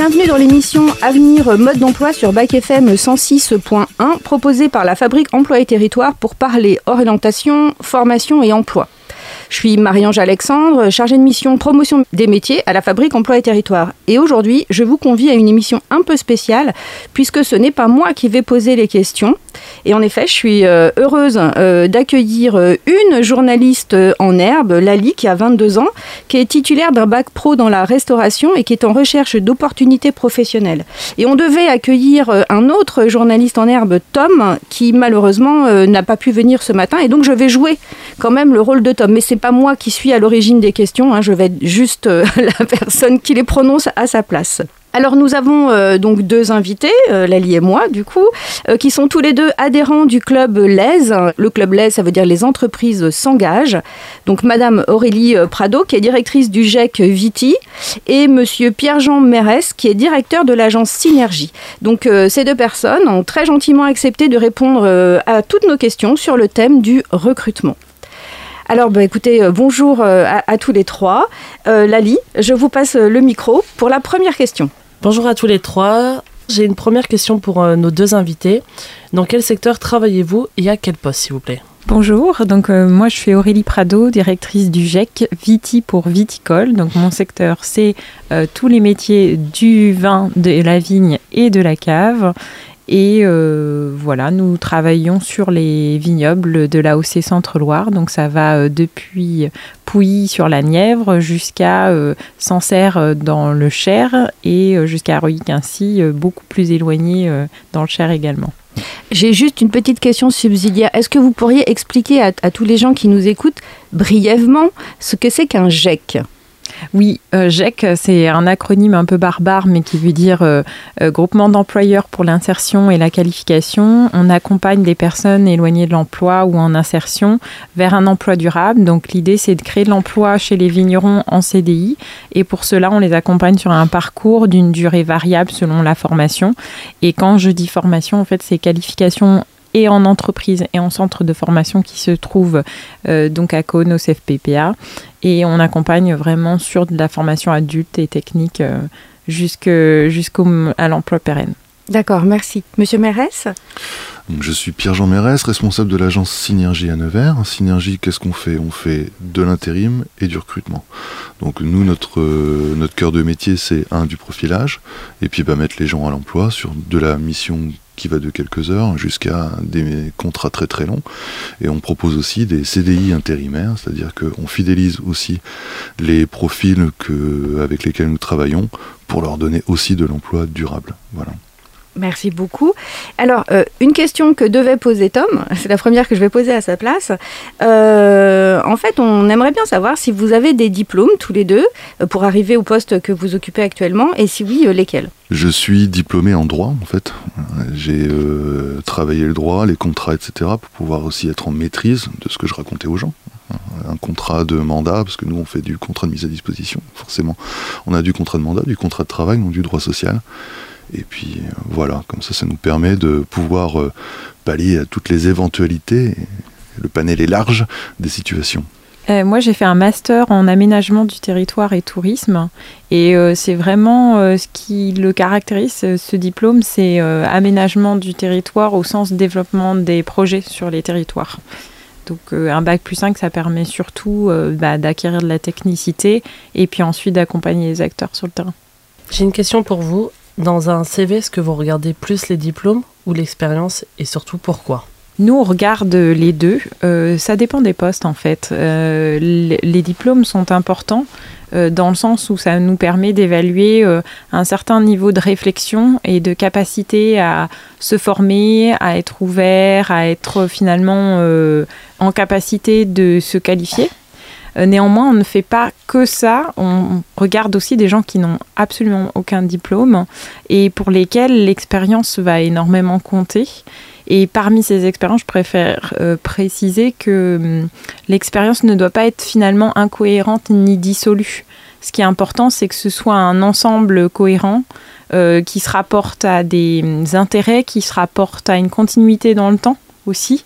Bienvenue dans l'émission Avenir mode d'emploi sur Bac FM 106.1 proposée par la Fabrique Emploi et Territoire pour parler orientation, formation et emploi. Je suis Marie-Ange Alexandre, chargée de mission promotion des métiers à la Fabrique Emploi et Territoire. Et aujourd'hui, je vous convie à une émission un peu spéciale, puisque ce n'est pas moi qui vais poser les questions. Et en effet, je suis euh, heureuse euh, d'accueillir euh, une journaliste en herbe, Lali, qui a 22 ans, qui est titulaire d'un bac pro dans la restauration et qui est en recherche d'opportunités professionnelles. Et on devait accueillir un autre journaliste en herbe, Tom, qui malheureusement n'a pas pu venir ce matin. Et donc, je vais jouer quand même le rôle de Tom. Mais c'est pas moi qui suis à l'origine des questions, hein. je vais être juste euh, la personne qui les prononce à sa place. Alors nous avons euh, donc deux invités, euh, Lali et moi du coup, qui sont tous les deux adhérents du club LES. Le club LES, ça veut dire les entreprises s'engagent. Donc Madame Aurélie Prado, qui est directrice du GEC Viti, et Monsieur Pierre-Jean Mérès, qui est directeur de l'agence Synergie. Donc ces deux personnes ont très gentiment accepté de répondre à toutes nos questions sur le thème du recrutement. Alors, bah, écoutez, euh, bonjour euh, à, tous les trois. Euh, Lali, je vous passe le micro pour la première question. Bonjour à tous les trois. J'ai une première question pour nos deux invités. Dans quel secteur travaillez-vous et à quel poste, s'il vous plaît? Bonjour, donc moi je suis Aurélie Prado, directrice du GEC Viti pour Viticole. Donc mon secteur c'est tous les métiers du vin, de la vigne et de la cave. Et euh, voilà, nous travaillons sur les vignobles de la l'AOC Centre-Loire. Donc ça va euh, depuis Pouilly sur la Nièvre jusqu'à euh, Sancerre dans le Cher et jusqu'à Roy-Quincy, beaucoup plus éloigné dans le Cher également. J'ai juste une petite question subsidiaire. Est-ce que vous pourriez expliquer à, à tous les gens qui nous écoutent brièvement ce que c'est qu'un GEC? Oui, euh, GEC, c'est un acronyme un peu barbare, mais qui veut dire euh, euh, Groupement d'employeurs pour l'insertion et la qualification. On accompagne des personnes éloignées de l'emploi ou en insertion vers un emploi durable. Donc l'idée, c'est de créer de l'emploi chez les vignerons en CDI. Et pour cela, on les accompagne sur un parcours d'une durée variable selon la formation. Et quand je dis formation, en fait, c'est qualification et en entreprise et en centre de formation qui se trouve euh, donc à Cône au CFPPA. Et on accompagne vraiment sur de la formation adulte et technique euh, jusqu'à l'emploi pérenne. D'accord, merci. Monsieur Mérès je suis Pierre-Jean Mérès, responsable de l'agence Synergie à Nevers. Synergie, qu'est-ce qu'on fait? On fait de l'intérim et du recrutement. Donc nous, notre, euh, cœur de métier, c'est un, du profilage, et puis bah, mettre les gens à l'emploi sur de la mission qui va de quelques heures jusqu'à des contrats très très longs. Et on propose aussi des CDI intérimaires, c'est-à-dire qu'on fidélise aussi les profils avec lesquels nous travaillons pour leur donner aussi de l'emploi durable. Voilà. Merci beaucoup. Alors, euh, une question que devait poser Tom, c'est la première que je vais poser à sa place. Euh, en fait, on aimerait bien savoir si vous avez des diplômes tous les deux euh, pour arriver au poste que vous occupez actuellement, et si oui, lesquels? Je suis diplômé en droit, en fait. J'ai travaillé le droit, les contrats, etc., pour pouvoir aussi être en maîtrise de ce que je racontais aux gens un contrat de mandat, parce que nous on fait du contrat de mise à disposition, forcément. On a du contrat de mandat, du contrat de travail, non du droit social. Et puis euh, voilà, comme ça, ça nous permet de pouvoir euh, pallier à toutes les éventualités, le panel est large, des situations. Euh, moi, j'ai fait un master en aménagement du territoire et tourisme. Et c'est vraiment ce qui le caractérise, ce diplôme, c'est aménagement du territoire au sens développement des projets sur les territoires. Donc un bac plus 5, ça permet surtout bah, d'acquérir de la technicité et puis ensuite d'accompagner les acteurs sur le terrain. J'ai une question pour vous. Dans un CV, est-ce que vous regardez plus les diplômes ou l'expérience et surtout pourquoi? Nous, on regarde les deux. Euh, ça dépend des postes, en fait. Euh, les, diplômes sont importants euh, dans le sens où ça nous permet d'évaluer un certain niveau de réflexion et de capacité à se former, à être ouvert, à être finalement en capacité de se qualifier. Euh, néanmoins, on ne fait pas que ça. On regarde aussi des gens qui n'ont absolument aucun diplôme et pour lesquels l'expérience va énormément compter. Et parmi ces expériences, je préfère euh, préciser que hum, l'expérience ne doit pas être finalement incohérente ni dissolue. Ce qui est important, c'est que ce soit un ensemble cohérent euh, qui se rapporte à des hum, intérêts, qui se rapporte à une continuité dans le temps aussi,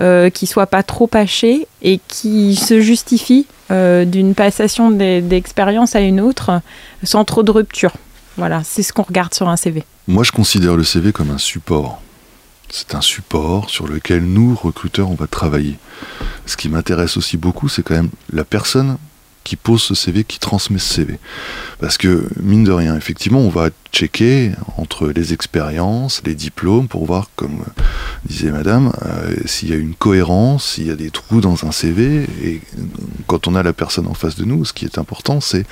euh, qui soit pas trop haché et qui se justifie euh, d'une passation d'expérience à une autre sans trop de rupture. Voilà, c'est ce qu'on regarde sur un CV. Moi, je considère le CV comme un support. C'est un support sur lequel nous, recruteurs, on va travailler. Ce qui m'intéresse aussi beaucoup, c'est quand même la personne qui pose ce CV, qui transmet ce CV. Parce que, mine de rien, effectivement, on va checker entre les expériences, les diplômes, pour voir, comme disait madame, euh, s'il y a une cohérence, s'il y a des trous dans un CV. Et quand on a la personne en face de nous, ce qui est important, c'est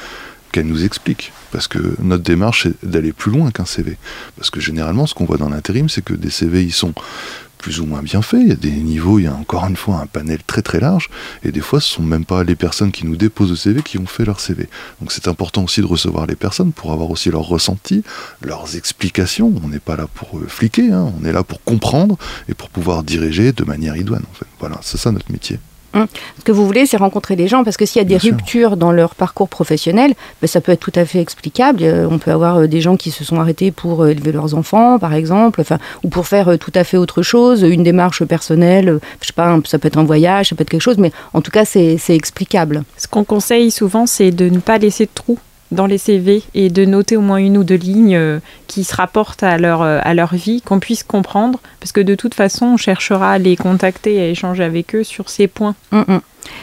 qu'elle nous explique. Parce que notre démarche, c'est d'aller plus loin qu'un CV. Parce que généralement, ce qu'on voit dans l'intérim, c'est que des CV, ils sont plus ou moins bien fait. Il y a des niveaux, il y a encore une fois un panel très très large. Et des fois, ce sont même pas les personnes qui nous déposent le CV qui ont fait leur CV. Donc c'est important aussi de recevoir les personnes pour avoir aussi leur ressenti, leurs explications. On n'est pas là pour euh, fliquer, hein. on est là pour comprendre et pour pouvoir diriger de manière idoine. En fait. Voilà, c'est ça notre métier. Hum. Ce que vous voulez, c'est rencontrer les gens, parce que s'il y a des ruptures dans leur parcours professionnel, ben, ça peut être tout à fait explicable. Euh, on peut avoir euh, des gens qui se sont arrêtés pour euh, élever leurs enfants, par exemple, enfin, ou pour faire tout à fait autre chose, une démarche personnelle, je sais pas, ça peut être un voyage, ça peut être quelque chose, mais en tout cas, c'est explicable. Ce qu'on conseille souvent, c'est de ne pas laisser de trous dans les CV et de noter au moins une ou deux lignes euh, qui se rapportent à leur, euh, à leur vie, qu'on puisse comprendre, parce que de toute façon, on cherchera à les contacter et à échanger avec eux sur ces points. Mm, mm.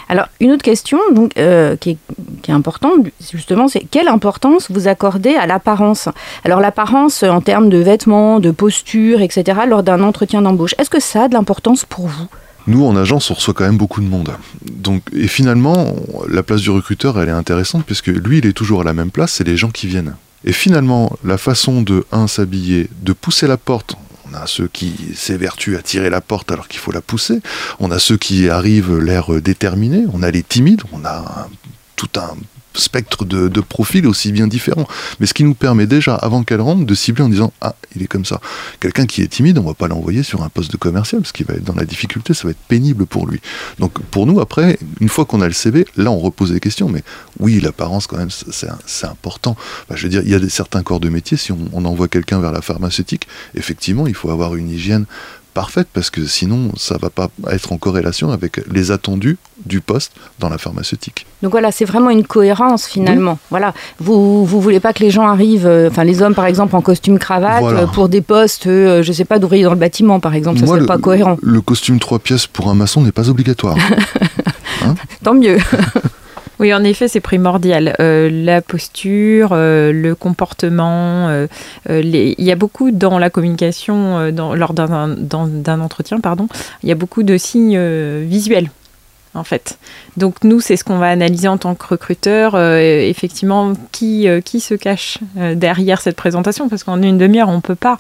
Alors, une autre question donc, euh, qui, est, qui, est, importante, justement, c'est quelle importance vous accordez à l'apparence? Alors, l'apparence en termes de vêtements, de posture, etc., lors d'un entretien d'embauche, est-ce que ça a de l'importance pour vous? Nous, en agence, on reçoit quand même beaucoup de monde. Donc, et finalement, la place du recruteur, elle est intéressante puisque lui, il est toujours à la même place, c'est les gens qui viennent. Et finalement, la façon de, un, s'habiller, de pousser la porte, on a ceux qui s'évertuent à tirer la porte alors qu'il faut la pousser. On a ceux qui arrivent l'air déterminé. On a les timides. On a tout un spectre de, profils aussi bien différents. Mais ce qui nous permet déjà, avant qu'elle rentre, de cibler en disant Ah, il est comme ça. Quelqu'un qui est timide, on va pas l'envoyer sur un poste de commercial, parce qu'il va être dans la difficulté, ça va être pénible pour lui. Donc pour nous, après, une fois qu'on a le CV, là on repose des questions. Mais oui, l'apparence, quand même, c'est important. je veux dire, il y a des, certains corps de métier, si on, on envoie quelqu'un vers la pharmaceutique, effectivement, il faut avoir une hygiène parfaite parce que sinon ça va pas être en corrélation avec les attendus du poste dans la pharmaceutique. Donc voilà, c'est vraiment une cohérence finalement. Voilà, vous vous voulez pas que les gens arrivent, euh, enfin les hommes par exemple en costume cravate euh, pour des postes, euh, je sais pas d'ouvrier dans le bâtiment par exemple, ça serait pas cohérent. Le costume trois pièces pour un maçon n'est pas obligatoire. Hein? Tant mieux. Oui, en effet, c'est primordial. Euh, la posture, euh, le comportement, euh, il y a beaucoup dans la communication, lors d'un entretien, pardon, il y a beaucoup de signes visuels en fait. Donc nous, c'est ce qu'on va analyser en tant que recruteur, effectivement, qui, qui se cache derrière cette présentation, parce qu'en une demi-heure, on ne peut pas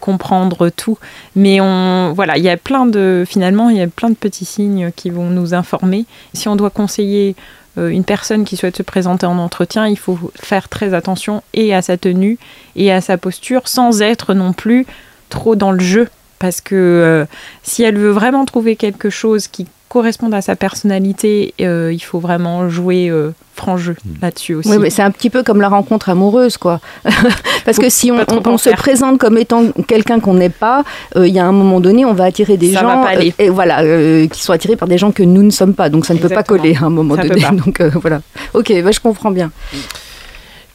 comprendre tout. Mais on, voilà, il y a plein de, finalement, il y a plein de petits signes qui vont nous informer. Si on doit conseiller une personne qui souhaite se présenter en entretien, il faut faire très attention et à sa tenue et à sa posture sans être non plus trop dans le jeu. Parce que euh, si elle veut vraiment trouver quelque chose qui corresponde à sa personnalité, euh, il faut vraiment jouer franc jeu hmm. là-dessus aussi. Oui, mais c'est un petit peu comme la rencontre amoureuse, quoi. Parce que si on, se présente comme étant quelqu'un qu'on n'est pas, il y a un moment donné, on va attirer des gens, et voilà, qui sont attirés par des gens que nous ne sommes pas. Donc ça ne peut pas coller à un moment donné. Donc voilà. Ok, bah, je comprends bien.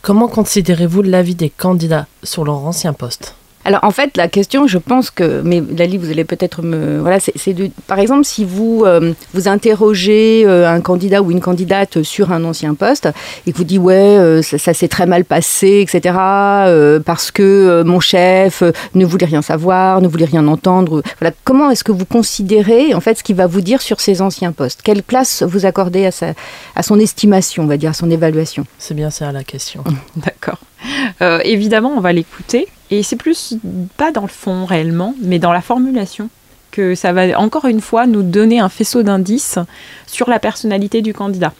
Comment considérez-vous l'avis des candidats sur leur ancien poste? Alors en fait, la question, je pense que, mais Lali, vous allez peut-être me, voilà, c'est de, par exemple, si vous euh, vous interrogez euh, un candidat ou une candidate sur un ancien poste et que vous dites ouais, euh, ça, s'est très mal passé, etc. parce que mon chef ne voulait rien savoir, ne voulait rien entendre. Voilà, comment est-ce que vous considérez en fait ce qu'il va vous dire sur ces anciens postes? Quelle place vous accordez à sa, à son estimation, on va dire, à son évaluation? C'est bien ça la question. D'accord. évidemment, on va l'écouter et c'est plus pas dans le fond réellement, mais dans la formulation que ça va encore une fois nous donner un faisceau d'indices sur la personnalité du candidat.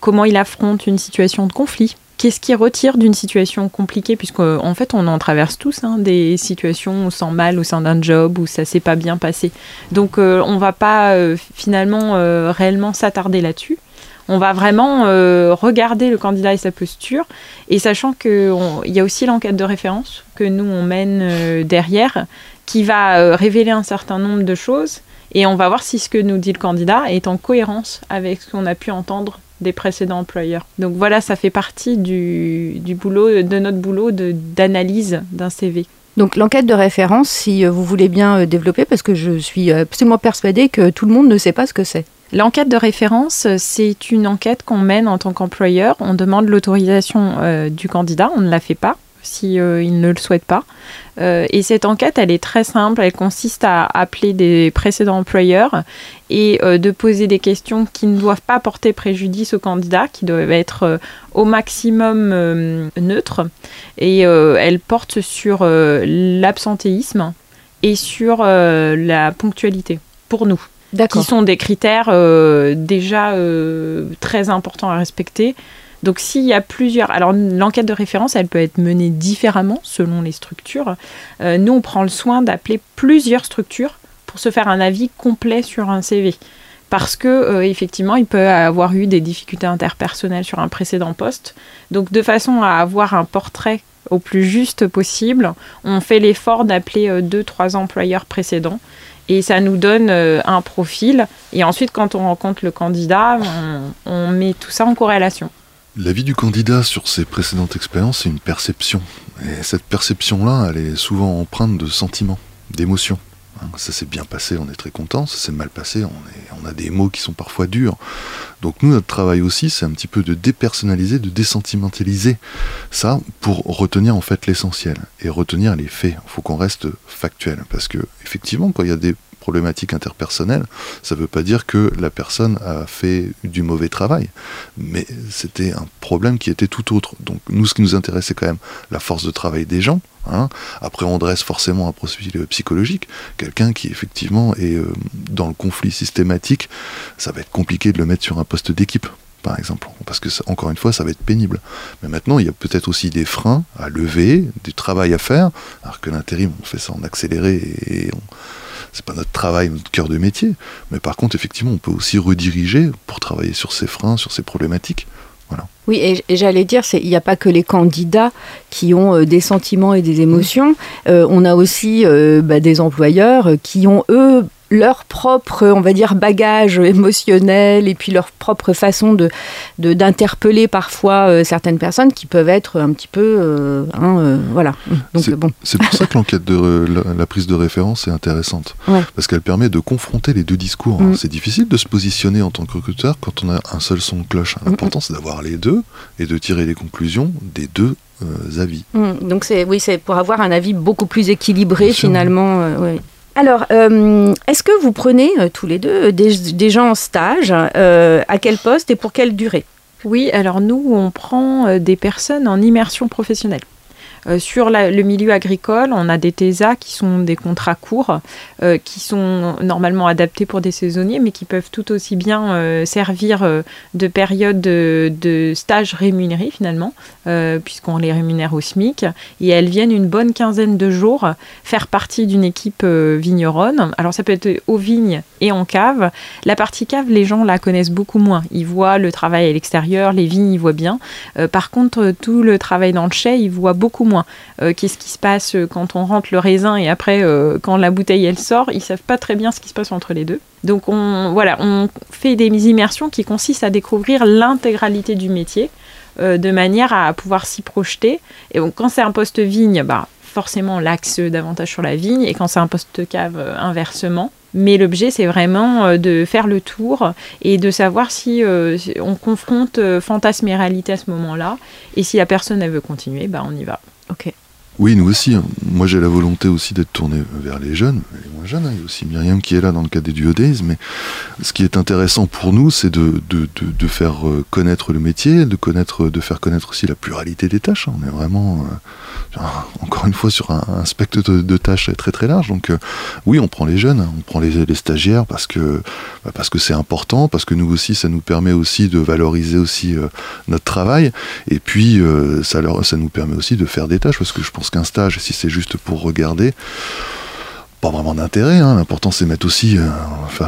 Comment il affronte une situation de conflit, Qu'est-ce qui retire d'une situation compliquée Puisqu'en fait, on en traverse tous hein, des situations où on sent mal au sein d'un job, où ça s'est pas bien passé. Donc, euh, on va pas euh, finalement euh, réellement s'attarder là-dessus. On va vraiment euh, regarder le candidat et sa posture, et sachant qu'il y a aussi l'enquête de référence que nous, on mène euh, derrière, qui va euh, révéler un certain nombre de choses, et on va voir si ce que nous dit le candidat est en cohérence avec ce qu'on a pu entendre des précédents employeurs. Donc voilà, ça fait partie du, boulot, de notre boulot d'analyse d'un CV. Donc l'enquête de référence, si vous voulez bien développer, parce que je suis absolument persuadée que tout le monde ne sait pas ce que c'est. L'enquête de référence, c'est une enquête qu'on mène en tant qu'employeur. On demande l'autorisation euh, du candidat, on ne la fait pas si euh, il ne le souhaite pas. Euh, et cette enquête, elle est très simple. Elle consiste à appeler des précédents employeurs et de poser des questions qui ne doivent pas porter préjudice au candidat, qui doivent être au maximum neutres. Et elle porte sur l'absentéisme et sur la ponctualité pour nous qui sont des critères euh, déjà euh, très importants à respecter. Donc s'il y a plusieurs... Alors l'enquête de référence, elle peut être menée différemment selon les structures. Euh, nous, on prend le soin d'appeler plusieurs structures pour se faire un avis complet sur un CV. Parce que effectivement, il peut avoir eu des difficultés interpersonnelles sur un précédent poste. Donc de façon à avoir un portrait au plus juste possible, on fait l'effort d'appeler deux, trois employeurs précédents et ça nous donne euh, un profil. Et ensuite, quand on rencontre le candidat, on, met tout ça en corrélation. L'avis du candidat sur ses précédentes expériences, c'est une perception. Et cette perception-là, elle est souvent empreinte de sentiments, d'émotions. Hein, ça s'est bien passé, on est très content. Ça s'est mal passé, on, a des mots qui sont parfois durs. Donc nous, notre travail aussi, c'est un petit peu de dépersonnaliser, de désentimentaliser ça pour retenir en fait l'essentiel et retenir les faits. Il faut qu'on reste factuel parce que effectivement, quand il y a des problématiques interpersonnelles, ça ne veut pas dire que la personne a fait du mauvais travail, mais c'était un problème qui était tout autre. Donc nous, ce qui nous intéresse, c'est quand même la force de travail des gens. Hein. Après, on dresse forcément un profil psychologique. Quelqu'un qui effectivement est euh, dans le conflit systématique, ça va être compliqué de le mettre sur un poste d'équipe par exemple, parce que encore une fois, ça va être pénible. Mais maintenant, il y a peut-être aussi des freins à lever, du travail à faire, alors que l'intérim, on fait ça en accéléré et c'est pas notre travail, notre cœur de métier. Mais par contre, effectivement, on peut aussi rediriger pour travailler sur ces freins, sur ces problématiques. Oui, et, j'allais dire, il n'y a pas que les candidats qui ont euh, des sentiments et des émotions. Euh, on a aussi euh, bah, des employeurs qui ont, eux, leur propre, on va dire, bagage émotionnel et puis leur propre façon de d'interpeller parfois euh, certaines personnes qui peuvent être un petit peu, euh, hein, euh, voilà. c'est, bon. c'est pour ça que l'enquête de la, prise de référence est intéressante parce qu'elle permet de confronter les deux discours. Mm. C'est difficile de se positionner en tant que recruteur quand on a un seul son de cloche. Mm, mm. L'important c'est d'avoir les deux et de tirer les conclusions des deux avis. Donc c'est oui, c'est pour avoir un avis beaucoup plus équilibré finalement. Alors, euh, est-ce que vous prenez euh, tous les deux des, gens en stage euh, À quel poste et pour quelle durée? Oui, alors nous, on prend des personnes en immersion professionnelle. Euh, sur le milieu agricole, on a des TESA qui sont des contrats courts, euh, qui sont normalement adaptés pour des saisonniers, mais qui peuvent tout aussi bien euh, servir de période de, stage rémunéré finalement, puisqu'on les rémunère au SMIC. Et elles viennent une bonne quinzaine de jours faire partie d'une équipe vigneronne. Alors ça peut être aux vignes et en cave. La partie cave, les gens la connaissent beaucoup moins. Ils voient le travail à l'extérieur, les vignes, ils voient bien. par contre, tout le travail dans le chai, ils voient beaucoup moins. Euh, qu'est-ce qui se passe euh, quand on rentre le raisin et après euh, quand la bouteille elle sort, ils savent pas très bien ce qui se passe entre les deux. Donc on voilà, on fait des immersions qui consistent à découvrir l'intégralité du métier de manière à pouvoir s'y projeter. Et quand c'est un poste vigne, bah forcément l'axe davantage sur la vigne et quand c'est un poste cave inversement. Mais l'objet, c'est vraiment de faire le tour et de savoir si on confronte fantasme et réalité à ce moment-là. Et si la personne, elle veut continuer, bah, on y va. Oui, nous aussi. Hein. Moi, j'ai la volonté aussi d'être tourné vers les jeunes, les moins jeunes. Hein. Il y a aussi Myriam qui est là dans le cadre des Duo Days. Mais ce qui est intéressant pour nous, c'est de, faire euh, connaître le métier, de, de faire connaître aussi la pluralité des tâches. Hein. On est vraiment, euh, encore une fois, sur un, spectre de, tâches très très large. Donc, euh, oui, on prend les jeunes, on prend les, stagiaires parce que bah, parce que c'est important, parce que nous aussi, ça nous permet aussi de valoriser aussi notre travail. Et puis, ça, leur, ça nous permet aussi de faire des tâches parce que je pense qu'un stage, si c'est juste pour regarder, pas vraiment d'intérêt. Hein. L'important, c'est mettre aussi, euh,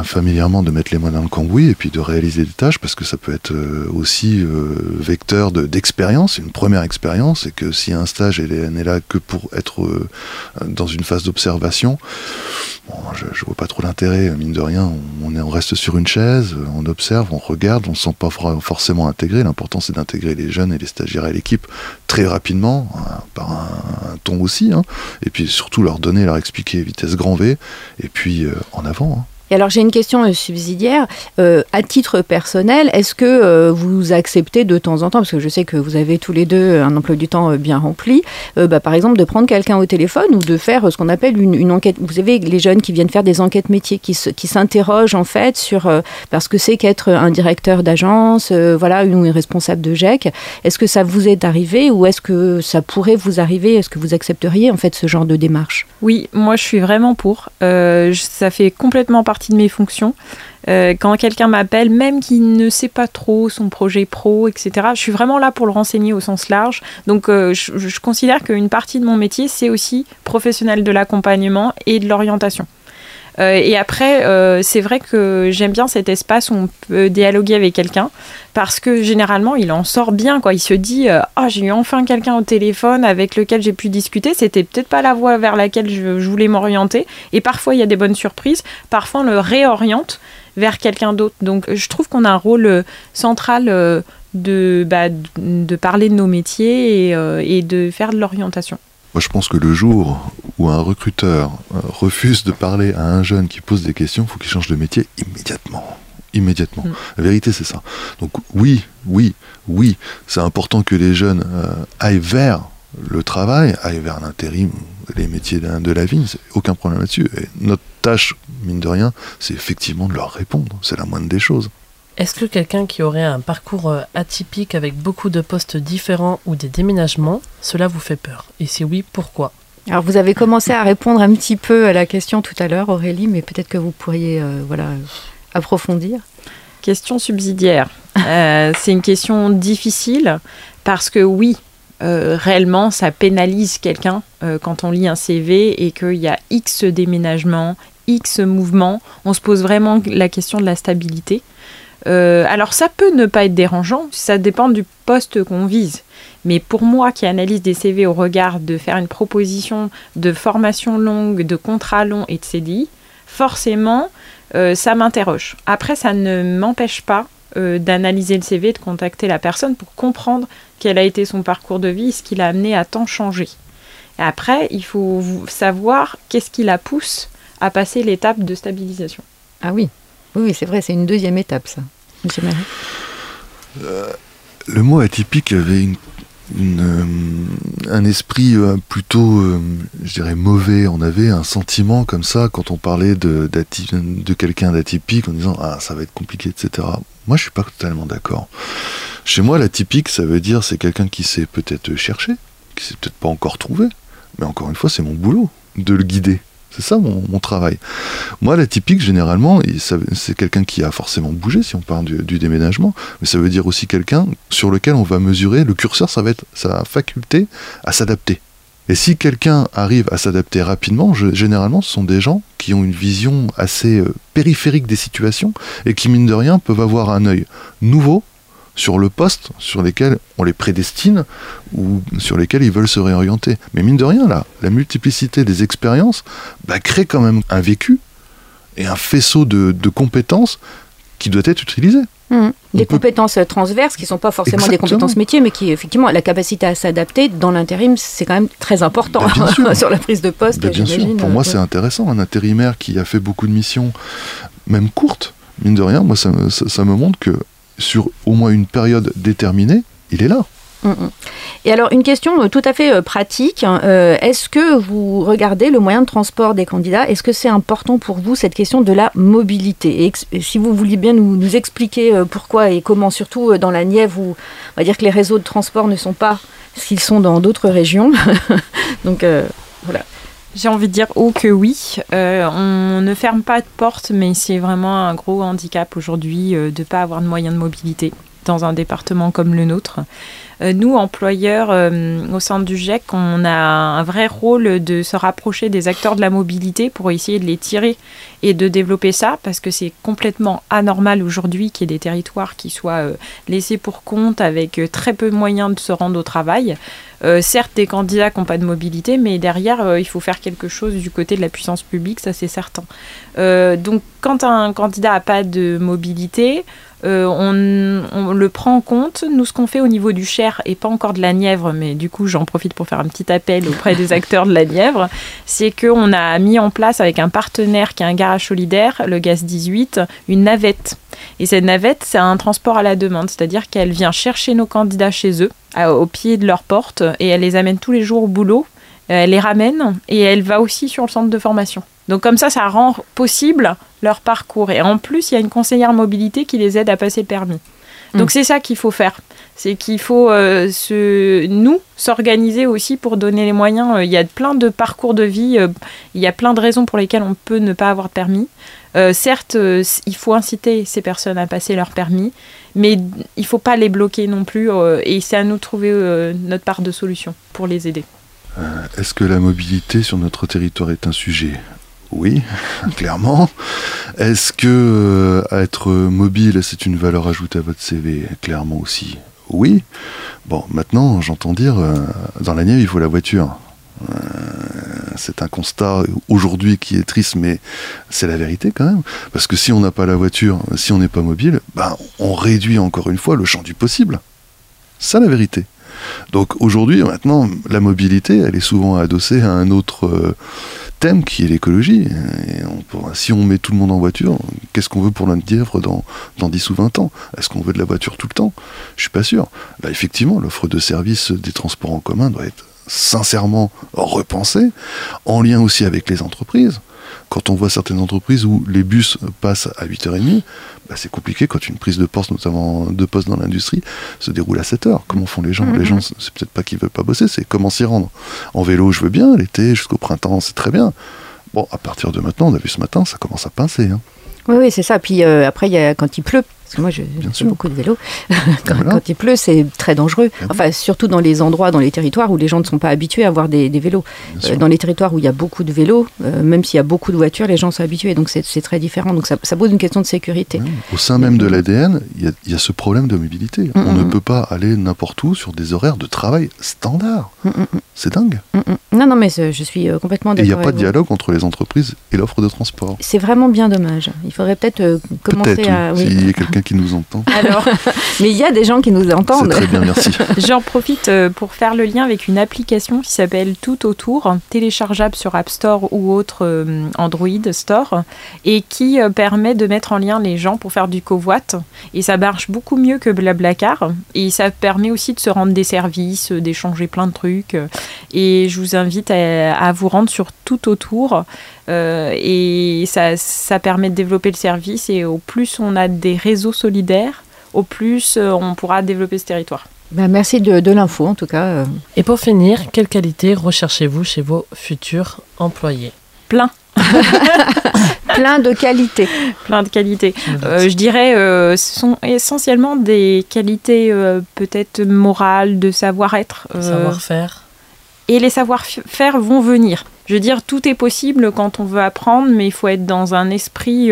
familièrement, de mettre les mains dans le cambouis et puis de réaliser des tâches parce que ça peut être euh, aussi euh, vecteur d'expérience, une première expérience, et que si un stage n'est là que pour être dans une phase d'observation, je, je vois pas trop l'intérêt. Mine de rien, on, est, on reste sur une chaise, on observe, on regarde, on ne se sent pas forcément intégré. L'important, c'est d'intégrer les jeunes et les stagiaires à l'équipe très rapidement, hein, par un, ton aussi, hein. et puis surtout leur donner, leur expliquer vitesse et puis euh, en avant. Hein. Et alors j'ai une question euh, subsidiaire. Euh, à titre personnel, est-ce que euh, vous acceptez de temps en temps, parce que je sais que vous avez tous les deux un emploi du temps bien rempli, bah, par exemple de prendre quelqu'un au téléphone ou de faire ce qu'on appelle une, enquête? Vous avez les jeunes qui viennent faire des enquêtes métiers, qui, qui s'interrogent en fait sur parce que c'est qu'être un directeur d'agence, voilà, une, une responsable de GEC. Est-ce que ça vous est arrivé ou est-ce que ça pourrait vous arriver? Est-ce que vous accepteriez en fait ce genre de démarche? Oui, moi je suis vraiment pour. ça fait complètement partie de mes fonctions. Euh, quand quelqu'un m'appelle, même qui ne sait pas trop son projet pro, etc., je suis vraiment là pour le renseigner au sens large. Donc euh, je, considère qu'une partie de mon métier, c'est aussi professionnel de l'accompagnement et de l'orientation. Euh, et après, c'est vrai que j'aime bien cet espace où on peut dialoguer avec quelqu'un parce que généralement, il en sort bien. Quoi. Il se dit Ah, j'ai eu enfin quelqu'un au téléphone avec lequel j'ai pu discuter. C'était peut-être pas la voie vers laquelle je, voulais m'orienter. Et parfois, il y a des bonnes surprises. Parfois, on le réoriente vers quelqu'un d'autre. Donc je trouve qu'on a un rôle euh, central euh, de, bah, de parler de nos métiers euh, et, de faire de l'orientation. Moi, je pense que le jour où un recruteur refuse de parler à un jeune qui pose des questions, il faut qu'il change de métier immédiatement. Immédiatement. Mm. La vérité, c'est ça. Donc oui, oui, oui, c'est important que les jeunes aillent vers le travail, aillent vers l'intérim, les métiers de la vie, aucun problème là-dessus. Et notre tâche, mine de rien, c'est effectivement de leur répondre. C'est la moindre des choses. Est-ce que quelqu'un qui aurait un parcours euh, atypique avec beaucoup de postes différents ou des déménagements, cela vous fait peur? Et si oui, pourquoi? Alors vous avez commencé à répondre un petit peu à la question tout à l'heure, Aurélie, mais peut-être que vous pourriez euh, voilà, approfondir. Question subsidiaire. Euh, c'est une question difficile parce que oui, euh, réellement ça pénalise quelqu'un euh, quand on lit un CV et qu'il y a X déménagements, X mouvements. On se pose vraiment la question de la stabilité. Euh, alors ça peut ne pas être dérangeant, ça dépend du poste qu'on vise. Mais pour moi qui analyse des CV au regard de faire une proposition de formation longue, de contrat long et de CDI, forcément ça m'interroge. Après ça ne m'empêche pas d'analyser le CV, de contacter la personne pour comprendre quel a été son parcours de vie, ce qui l'a amené à tant changer. Après, il faut savoir qu'est-ce qui la pousse à passer l'étape de stabilisation. Ah oui, oui, c'est vrai, c'est une deuxième étape, ça. Monsieur Marie. Euh, le mot atypique avait euh, un esprit euh, plutôt, je dirais, mauvais. On avait un sentiment comme ça quand on parlait de, quelqu'un d'atypique en disant Ah, ça va être compliqué, etc. Moi, je suis pas totalement d'accord. Chez moi, la typique, ça veut dire c'est quelqu'un qui s'est peut-être cherché, qui s'est peut-être pas encore trouvé, mais encore une fois, c'est mon boulot de le guider. C'est ça mon, travail. Moi, la typique, généralement, c'est quelqu'un qui a forcément bougé, si on parle du, déménagement, mais ça veut dire aussi quelqu'un sur lequel on va mesurer, le curseur, ça va être sa faculté à s'adapter. Et si quelqu'un arrive à s'adapter rapidement, généralement, ce sont des gens qui ont une vision assez euh, périphérique des situations et qui, mine de rien, peuvent avoir un œil nouveau sur le poste sur lesquels on les prédestine ou sur lesquels ils veulent se réorienter. Mais mine de rien, là, la multiplicité des expériences bah, crée quand même un vécu et un faisceau de, compétences qui doit être utilisé. Mmh. Des compétences transverses qui ne sont pas forcément des compétences métiers, mais qui, effectivement, la capacité à s'adapter dans l'intérim, c'est quand même très important bah, sur la prise de poste. Bah, bien sûr, pour moi, c'est intéressant. Un intérimaire qui a fait beaucoup de missions, même courtes, mine de rien, moi, ça me montre que sur au moins une période déterminée, il est là. Mm, mm. Et alors, une question euh, tout à fait euh, pratique. Hein, euh, est-ce que vous regardez le moyen de transport des candidats? Est-ce que c'est important pour vous cette question de la mobilité? Et, si vous vouliez bien nous, expliquer pourquoi et comment, surtout dans la Nièvre où on va dire que les réseaux de transport ne sont pas ce qu'ils sont dans d'autres régions. Donc, voilà. J'ai envie de dire oh que oui. on ne ferme pas de porte, mais c'est vraiment un gros handicap aujourd'hui de ne pas avoir de moyens de mobilité. Dans un département comme le nôtre. Euh, nous, employeurs, euh, au sein du GEC, on a un vrai rôle de se rapprocher des acteurs de la mobilité pour essayer de les tirer et de développer ça, parce que c'est complètement anormal aujourd'hui qu'il y ait des territoires qui soient euh, laissés pour compte avec très peu de moyens de se rendre au travail. certes, des candidats qui n'ont pas de mobilité, mais derrière, il faut faire quelque chose du côté de la puissance publique, ça c'est certain. donc, quand un candidat n'a pas de mobilité, euh, on, le prend en compte. Nous, ce qu'on fait au niveau du Cher, et pas encore de la Nièvre, mais du coup, j'en profite pour faire un petit appel auprès des acteurs de la Nièvre, c'est qu'on a mis en place avec un partenaire qui est un garage solidaire, le Gaz 18, une navette. Et cette navette, c'est un transport à la demande, c'est-à-dire qu'elle vient chercher nos candidats chez eux, au pied de leur porte, et elle les amène tous les jours au boulot. Elle les ramène et elle va aussi sur le centre de formation. Donc comme ça, ça rend possible leur parcours. Et en plus, il y a une conseillère mobilité qui les aide à passer le permis. Donc mm. c'est ça qu'il faut faire. C'est qu'il faut euh, se, nous s'organiser aussi pour donner les moyens. Euh, il y a plein de parcours de vie, euh, il y a plein de raisons pour lesquelles on peut ne pas avoir de permis. certes, il faut inciter ces personnes à passer leur permis, mais il ne faut pas les bloquer non plus. et c'est à nous de trouver notre part de solution pour les aider. Est-ce que la mobilité sur notre territoire est un sujet oui, clairement. Est-ce que euh, être mobile, c'est une valeur ajoutée à votre CV Clairement aussi? Oui. Bon, maintenant, j'entends dire, euh, dans la Nièvre, il faut la voiture. Euh, c'est un constat aujourd'hui qui est triste, mais c'est la vérité quand même. Parce que si on n'a pas la voiture, si on n'est pas mobile, ben, on réduit encore une fois le champ du possible. C'est la vérité. Donc aujourd'hui, maintenant, la mobilité, elle est souvent adossée à un autre thème qui est l'écologie. si on met tout le monde en voiture, qu'est-ce qu'on veut pour notre Nièvre dans, dans 10 ou 20 ans? Est-ce qu'on veut de la voiture tout le temps? Je suis pas sûr. Effectivement, l'offre de services des transports en commun doit être sincèrement repensée, en lien aussi avec les entreprises. Quand on voit certaines entreprises où les bus passent à 8h30, bah, c'est compliqué quand une prise de poste, notamment de poste dans l'industrie, se déroule à 7 h Comment font les gens? Les gens, mm-hmm. c'est peut-être pas qu'ils veulent pas bosser, c'est comment s'y rendre? En vélo, je veux bien, l'été jusqu'au printemps, c'est très bien. Bon, à partir de maintenant, on a vu ce matin, ça commence à pincer. Hein. Oui, oui, c'est ça. Puis euh, après, y a, quand il pleut, parce que moi, je, fais beaucoup de vélo. quand, il pleut, c'est très dangereux. Enfin, surtout dans les endroits, dans les territoires où les gens ne sont pas habitués à avoir des, vélos. Euh, dans les territoires où il y a beaucoup de vélos, euh, même s'il y a beaucoup de voitures, les gens sont habitués. Donc, c'est très différent. Donc, ça, pose une question de sécurité. Au sein même de l'ADN, il y, a ce problème de mobilité. Mm, On ne mm, mm. peut pas aller n'importe où sur des horaires de travail standard. C'est dingue. Non, non, mais je suis euh, complètement d'accord. Il n'y a pas de dialogue entre les entreprises et l'offre de transport. C'est vraiment bien dommage. Il faudrait peut-être commencer à. S'il y a quelqu'un qui nous entend. Alors, mais il y a des gens qui nous entendent. Très bien, merci. J'en profite euh, pour faire le lien avec une application qui s'appelle Tout Autour, téléchargeable sur App Store ou autre euh, Android Store, et qui euh, permet de mettre en lien les gens pour faire du covoit. Et ça marche beaucoup mieux que Blablacar. Et ça permet aussi de se rendre des services, d'échanger plein de trucs. Et je vous invite à, vous rendre sur Tout Autour. Et ça, ça permet de développer le service. Et au plus on a des réseaux solidaires, au plus euh, on pourra développer ce territoire. Ben, merci de, l'info en tout cas. Euh. Et pour finir, quelle qualité recherchez-vous chez vos futurs employés? Plein. Plein de qualités. Plein de qualités. Euh, je dirais, ce sont essentiellement des qualités peut-être morales, de savoir-être. Savoir-faire. Et les savoir-faire vont venir. Je veux dire, tout est possible quand on veut apprendre, mais il faut être dans un esprit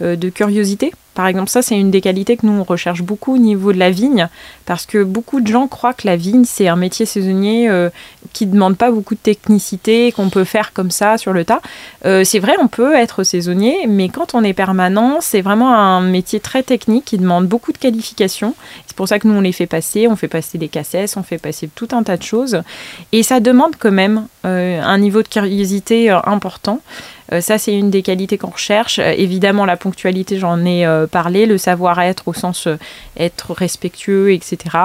de curiosité. Par exemple, ça, c'est une des qualités que nous, on recherche beaucoup au niveau de la vigne, parce que beaucoup de gens croient que la vigne, c'est un métier saisonnier euh, qui ne demande pas beaucoup de technicité, qu'on peut faire comme ça sur le tas. Euh, c'est vrai, on peut être saisonnier, mais quand on est permanent, c'est vraiment un métier très technique qui demande beaucoup de qualifications. C'est pour ça que nous, on les fait passer, on fait passer des cassettes, on fait passer tout un tas de choses. Et ça demande quand même euh, un niveau de curiosité important. Euh, ça, c'est une des qualités qu'on recherche. Euh, évidemment, la ponctualité, j'en ai euh, parlé, le savoir-être au sens être respectueux, etc.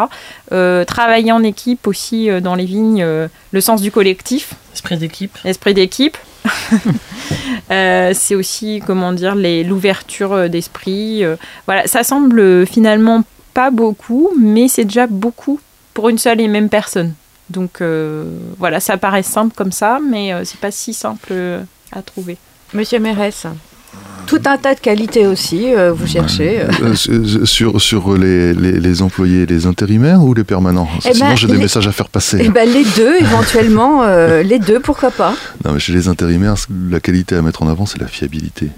travailler en équipe aussi dans les vignes, le sens du collectif. Esprit d'équipe. Esprit d'équipe. c'est aussi, comment dire, l'ouverture d'esprit. voilà, ça semble finalement pas beaucoup, mais c'est déjà beaucoup pour une seule et même personne. Donc voilà, ça paraît simple comme ça, mais c'est pas si simple à trouver. Monsieur Mérès, tout un tas de qualités aussi, vous cherchez. sur sur les, les, employés, les intérimaires ou les permanents? Eh Sinon, ben, j'ai des messages à faire passer. Eh ben, les deux, éventuellement, les deux, pourquoi pas Non, mais chez les intérimaires, la qualité à mettre en avant, c'est la fiabilité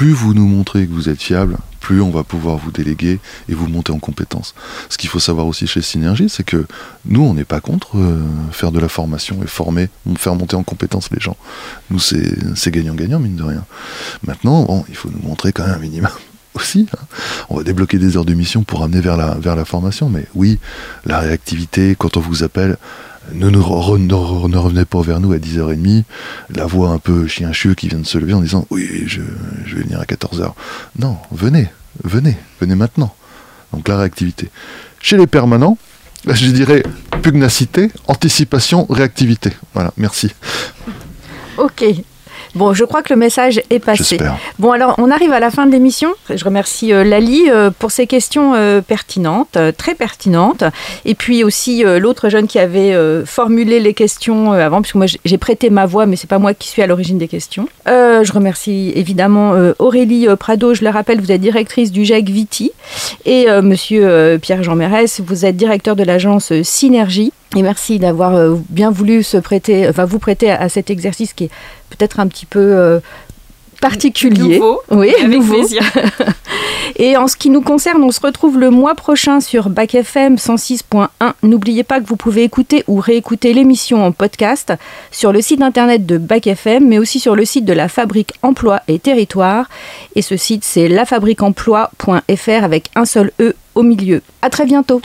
plus vous nous montrez que vous êtes fiable, plus on va pouvoir vous déléguer et vous monter en compétences. Ce qu'il faut savoir aussi chez Synergie, c'est que nous, on n'est pas contre euh, faire de la formation et former, faire monter en compétences les gens. Nous, c'est gagnant-gagnant, mine de rien. Maintenant, bon, il faut nous montrer quand même un minimum aussi. Hein. On va débloquer des heures de mission pour amener vers la, vers la formation, mais oui, la réactivité, quand on vous appelle, ne, ne, revenez pas vers nous à 10h30, la voix un peu chien qui vient de se lever en disant oui, je, vais venir à 14h. Non, venez, venez, venez maintenant. Donc la réactivité. Chez les permanents, je dirais pugnacité, anticipation, réactivité. Voilà, merci. Ok. Bon, je crois que le message est passé. Bon, alors on arrive à la fin de l'émission. Je remercie euh, Lali euh, pour ses questions euh, pertinentes, très pertinentes. Et puis aussi l'autre jeune qui avait formulé les questions avant, puisque moi j'ai prêté ma voix, mais c'est pas moi qui suis à l'origine des questions. je remercie évidemment Aurélie Prado. Je le rappelle, vous êtes directrice du GEC Viti. Et monsieur Pierre-Jean Mérès, vous êtes directeur de l'agence Synergie. Et merci d'avoir euh, bien voulu se prêter, enfin vous prêter à, cet exercice qui est peut-être un petit peu euh, particulier. Nouveau. Oui, avec nouveau. plaisir. Et en ce qui nous concerne, on se retrouve le mois prochain sur Bac FM 106.1. N'oubliez pas que vous pouvez écouter ou réécouter l'émission en podcast sur le site internet de Bac FM, mais aussi sur le site de la Fabrique Emploi et Territoire. Et ce site, c'est lafabriqueemploi.fr avec un seul E au milieu. À très bientôt.